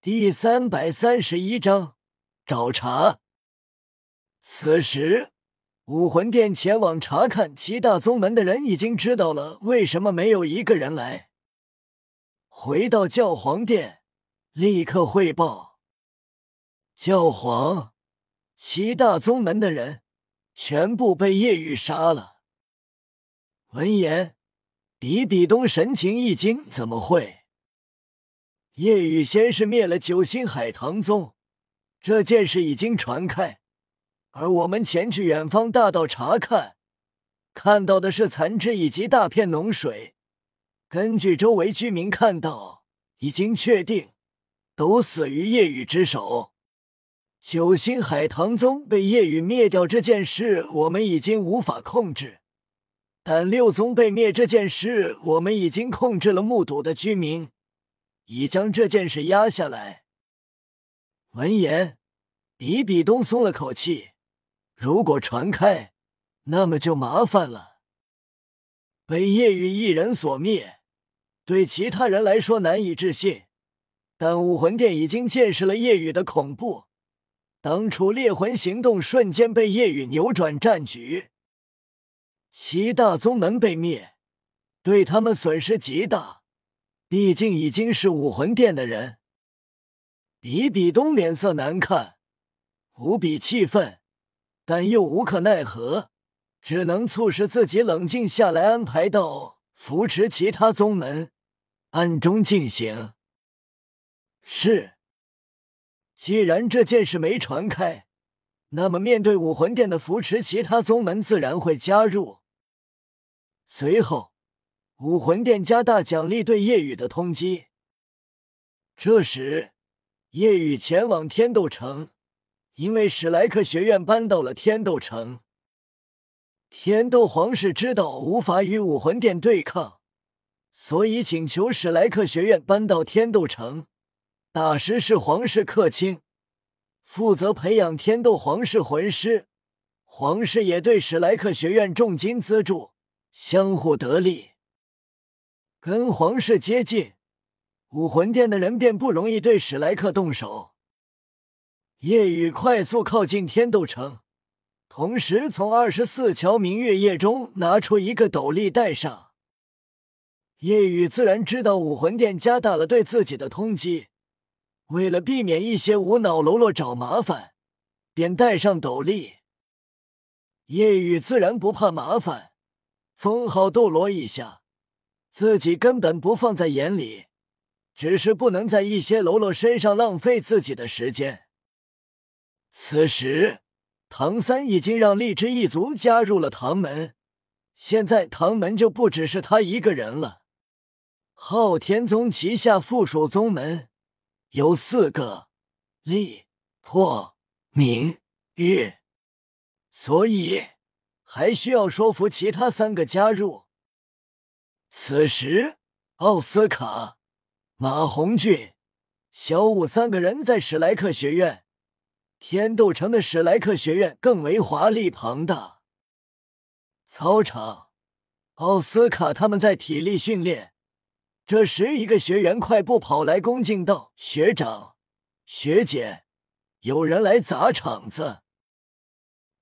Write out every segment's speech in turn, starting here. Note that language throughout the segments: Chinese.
第三百三十一章找茬。此时，武魂殿前往查看七大宗门的人已经知道了为什么没有一个人来。回到教皇殿，立刻汇报：教皇，七大宗门的人全部被叶雨杀了。闻言，比比东神情一惊：“怎么会？”叶雨先是灭了九星海棠宗，这件事已经传开，而我们前去远方大道查看，看到的是残肢以及大片脓水。根据周围居民看到，已经确定都死于夜雨之手。九星海棠宗被夜雨灭掉这件事，我们已经无法控制，但六宗被灭这件事，我们已经控制了目睹的居民。已将这件事压下来。闻言，比比东松了口气。如果传开，那么就麻烦了。被叶雨一人所灭，对其他人来说难以置信。但武魂殿已经见识了夜雨的恐怖。当初猎魂行动瞬间被夜雨扭转战局，七大宗门被灭，对他们损失极大。毕竟已经是武魂殿的人，比比东脸色难看，无比气愤，但又无可奈何，只能促使自己冷静下来，安排到扶持其他宗门，暗中进行。是，既然这件事没传开，那么面对武魂殿的扶持，其他宗门自然会加入。随后。武魂殿加大奖励对夜雨的通缉。这时，夜雨前往天斗城，因为史莱克学院搬到了天斗城。天斗皇室知道无法与武魂殿对抗，所以请求史莱克学院搬到天斗城。大师是皇室客卿，负责培养天斗皇室魂师。皇室也对史莱克学院重金资助，相互得利。跟皇室接近，武魂殿的人便不容易对史莱克动手。夜雨快速靠近天斗城，同时从二十四桥明月夜中拿出一个斗笠戴上。夜雨自然知道武魂殿加大了对自己的通缉，为了避免一些无脑喽啰找麻烦，便戴上斗笠。夜雨自然不怕麻烦，封号斗罗一下。自己根本不放在眼里，只是不能在一些喽啰身上浪费自己的时间。此时，唐三已经让荔枝一族加入了唐门，现在唐门就不只是他一个人了。昊天宗旗下附属宗门有四个：力、破、明、月，所以还需要说服其他三个加入。此时，奥斯卡、马红俊、小五三个人在史莱克学院。天斗城的史莱克学院更为华丽庞大。操场，奥斯卡他们在体力训练。这时，一个学员快步跑来，恭敬道：“学长、学姐，有人来砸场子。”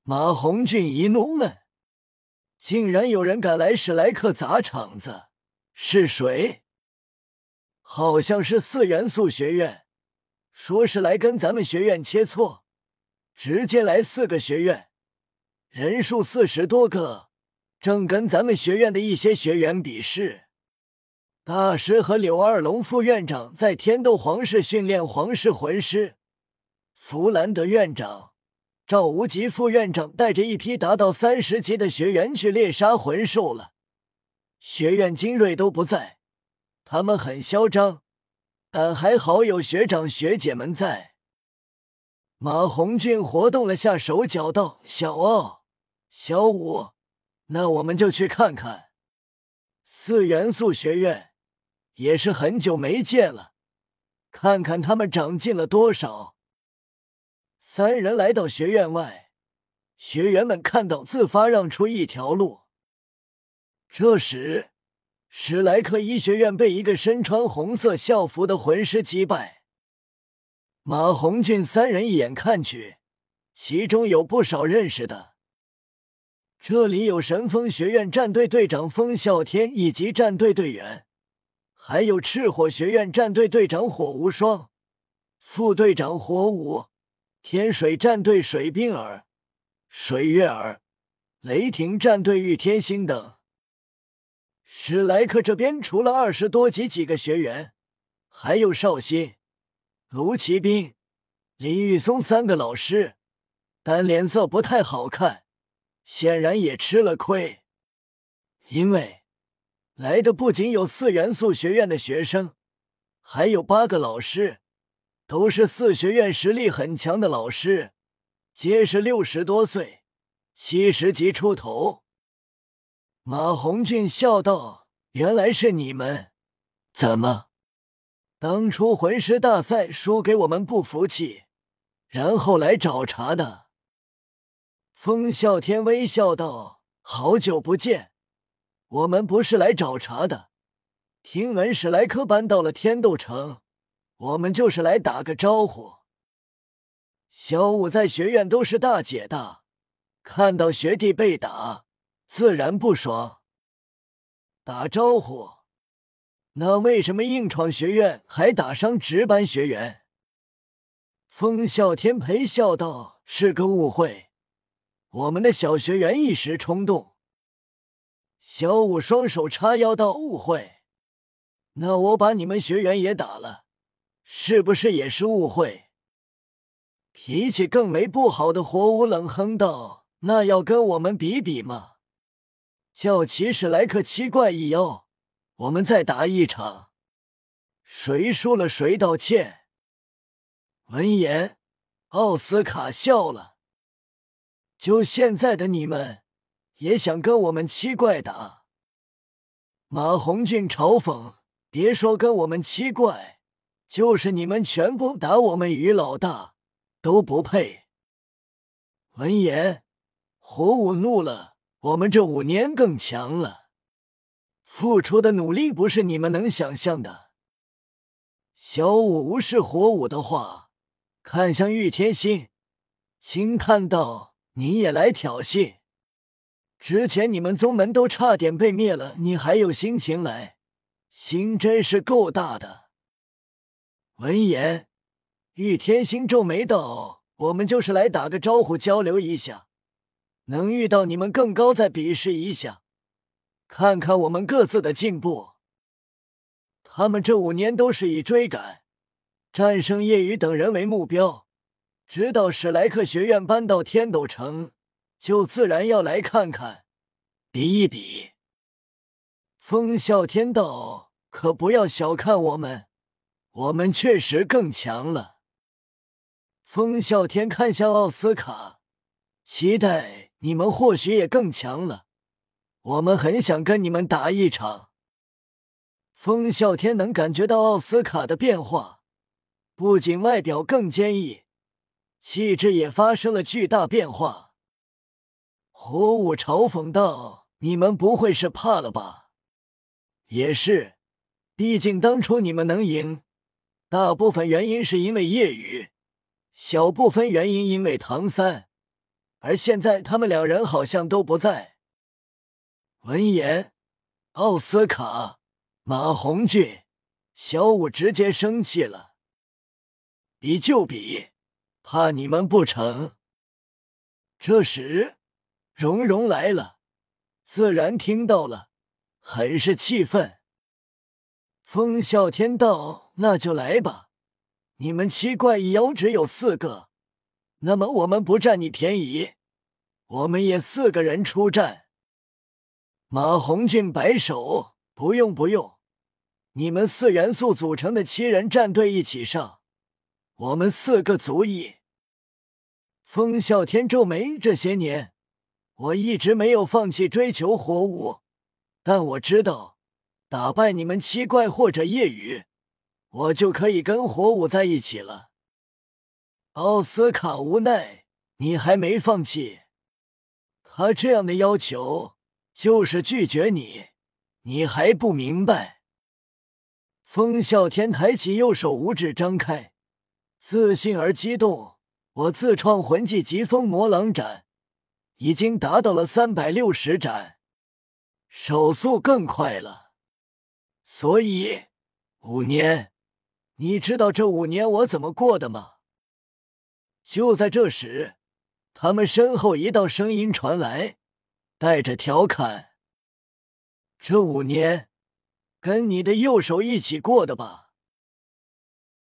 马红俊一怒问。竟然有人敢来史莱克砸场子，是谁？好像是四元素学院，说是来跟咱们学院切磋，直接来四个学院，人数四十多个，正跟咱们学院的一些学员比试。大师和柳二龙副院长在天斗皇室训练皇室魂师，弗兰德院长。赵无极副院长带着一批达到三十级的学员去猎杀魂兽了，学院精锐都不在，他们很嚣张，但还好有学长学姐们在。马红俊活动了下手脚，道：“小奥、小五，那我们就去看看四元素学院，也是很久没见了，看看他们长进了多少。”三人来到学院外，学员们看到，自发让出一条路。这时，史莱克医学院被一个身穿红色校服的魂师击败。马红俊三人一眼看去，其中有不少认识的。这里有神风学院战队队长风啸天以及战队队员，还有赤火学院战队队长火无双、副队长火舞、天水战队水冰儿、水月儿、雷霆战队玉天星等。史莱克这边除了二十多级几个学员，还有绍兴、卢奇兵、李玉松三个老师，但脸色不太好看。显然也吃了亏，因为来的不仅有四元素学院的学生，还有八个老师，都是四学院实力很强的老师，皆是六十多岁、七十级出头。马红俊笑道：“原来是你们，怎么？当初魂师大赛输给我们不服气，然后来找茬的？”风啸天微笑道：“好久不见，我们不是来找茬的。听闻史莱克搬到了天斗城，我们就是来打个招呼。小五在学院都是大姐大，看到学弟被打，自然不爽。打招呼？那为什么硬闯学院还打伤值班学员？”风啸天陪笑道：“是个误会。”我们的小学员一时冲动，小五双手叉腰道：“误会？那我把你们学员也打了，是不是也是误会？”脾气更为不好的火舞冷哼道：“那要跟我们比比吗？叫骑士莱克七怪一妖，我们再打一场，谁输了谁道歉。”闻言，奥斯卡笑了。就现在的你们，也想跟我们七怪打？马红俊嘲讽：“别说跟我们七怪，就是你们全部打我们于老大都不配。”闻言，火舞怒了：“我们这五年更强了，付出的努力不是你们能想象的。”小五无视火舞的话，看向玉天心，心叹道。你也来挑衅？之前你们宗门都差点被灭了，你还有心情来？心真是够大的。闻言，玉天心皱眉道：“我们就是来打个招呼，交流一下，能遇到你们更高，再比试一下，看看我们各自的进步。”他们这五年都是以追赶、战胜叶雨等人为目标。直到史莱克学院搬到天斗城，就自然要来看看，比一比。风啸天道，可不要小看我们，我们确实更强了。风啸天看向奥斯卡，期待你们或许也更强了，我们很想跟你们打一场。风啸天能感觉到奥斯卡的变化，不仅外表更坚毅。气质也发生了巨大变化。火舞嘲讽道：“你们不会是怕了吧？”也是，毕竟当初你们能赢，大部分原因是因为夜雨，小部分原因因为唐三，而现在他们两人好像都不在。闻言，奥斯卡、马红俊、小五直接生气了，比就比。怕你们不成？这时，蓉蓉来了，自然听到了，很是气愤。风啸天道：“那就来吧，你们七怪一妖只有四个，那么我们不占你便宜，我们也四个人出战。”马红俊摆手：“不用不用，你们四元素组成的七人战队一起上。”我们四个足矣。风啸天皱眉，这些年我一直没有放弃追求火舞，但我知道打败你们七怪或者夜雨，我就可以跟火舞在一起了。奥斯卡无奈，你还没放弃。他这样的要求就是拒绝你，你还不明白？风啸天抬起右手，五指张开。自信而激动。我自创魂技疾风魔狼斩，已经达到了三百六十斩，手速更快了。所以五年，你知道这五年我怎么过的吗？就在这时，他们身后一道声音传来，带着调侃：“这五年，跟你的右手一起过的吧？”